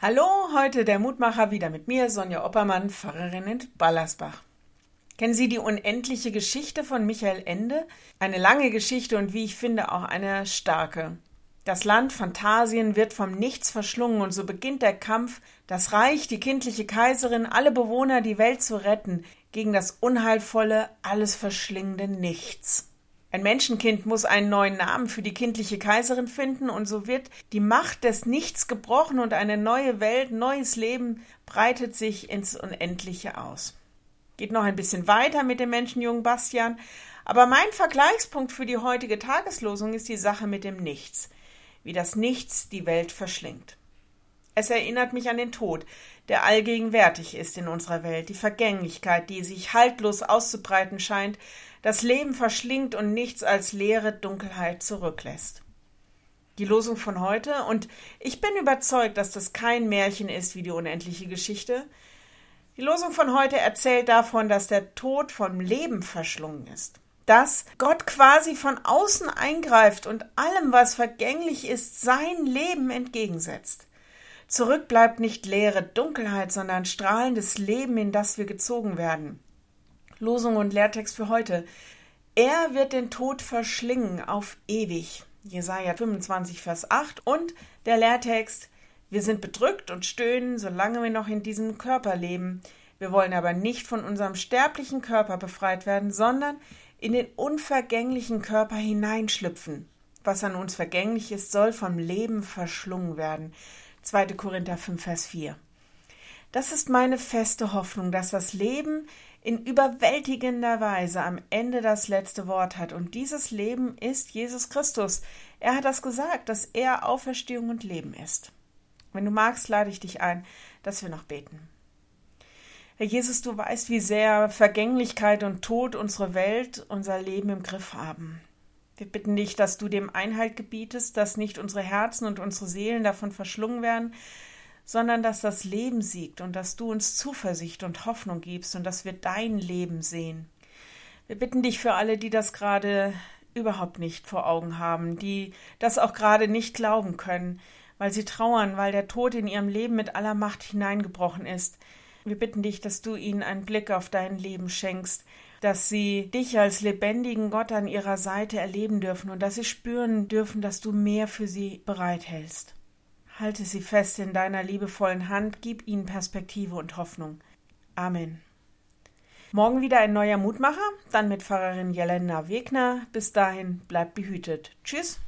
Hallo, heute der Mutmacher wieder mit mir, Sonja Oppermann, Pfarrerin in Ballersbach. Kennen Sie die unendliche Geschichte von Michael Ende? Eine lange Geschichte und wie ich finde auch eine starke. Das Land Phantasien wird vom Nichts verschlungen und so beginnt der Kampf, das Reich, die kindliche Kaiserin, alle Bewohner, die Welt zu retten, gegen das unheilvolle, alles verschlingende Nichts. Ein Menschenkind muss einen neuen Namen für die kindliche Kaiserin finden, und so wird die Macht des Nichts gebrochen und eine neue Welt, neues Leben breitet sich ins Unendliche aus. Geht noch ein bisschen weiter mit dem Menschenjungen Bastian, aber mein Vergleichspunkt für die heutige Tageslosung ist die Sache mit dem Nichts, wie das Nichts die Welt verschlingt. Es erinnert mich an den Tod, der allgegenwärtig ist in unserer Welt, die Vergänglichkeit, die sich haltlos auszubreiten scheint, das Leben verschlingt und nichts als leere Dunkelheit zurücklässt. Die Losung von heute, und ich bin überzeugt, dass das kein Märchen ist wie die unendliche Geschichte. Die Losung von heute erzählt davon, dass der Tod vom Leben verschlungen ist. Dass Gott quasi von außen eingreift und allem, was vergänglich ist, sein Leben entgegensetzt. Zurück bleibt nicht leere Dunkelheit, sondern strahlendes Leben, in das wir gezogen werden. Losung und Lehrtext für heute. Er wird den Tod verschlingen auf ewig. Jesaja 25, Vers 8. Und der Lehrtext. Wir sind bedrückt und stöhnen, solange wir noch in diesem Körper leben. Wir wollen aber nicht von unserem sterblichen Körper befreit werden, sondern in den unvergänglichen Körper hineinschlüpfen. Was an uns vergänglich ist, soll vom Leben verschlungen werden. 2. Korinther 5, Vers 4. Das ist meine feste Hoffnung, dass das Leben in überwältigender Weise am Ende das letzte Wort hat. Und dieses Leben ist Jesus Christus. Er hat das gesagt, dass er Auferstehung und Leben ist. Wenn du magst, lade ich dich ein, dass wir noch beten. Herr Jesus, du weißt, wie sehr Vergänglichkeit und Tod unsere Welt, unser Leben im Griff haben. Wir bitten dich, dass du dem Einhalt gebietest, dass nicht unsere Herzen und unsere Seelen davon verschlungen werden, sondern dass das Leben siegt und dass du uns Zuversicht und Hoffnung gibst und dass wir dein Leben sehen. Wir bitten dich für alle, die das gerade überhaupt nicht vor Augen haben, die das auch gerade nicht glauben können, weil sie trauern, weil der Tod in ihrem Leben mit aller Macht hineingebrochen ist. Wir bitten dich, dass du ihnen einen Blick auf dein Leben schenkst, dass sie dich als lebendigen Gott an ihrer Seite erleben dürfen und dass sie spüren dürfen, dass du mehr für sie bereithältst. Halte sie fest in deiner liebevollen Hand, gib ihnen Perspektive und Hoffnung. Amen. Morgen wieder ein neuer Mutmacher, dann mit Pfarrerin Jelena Wegner. Bis dahin bleibt behütet. Tschüss.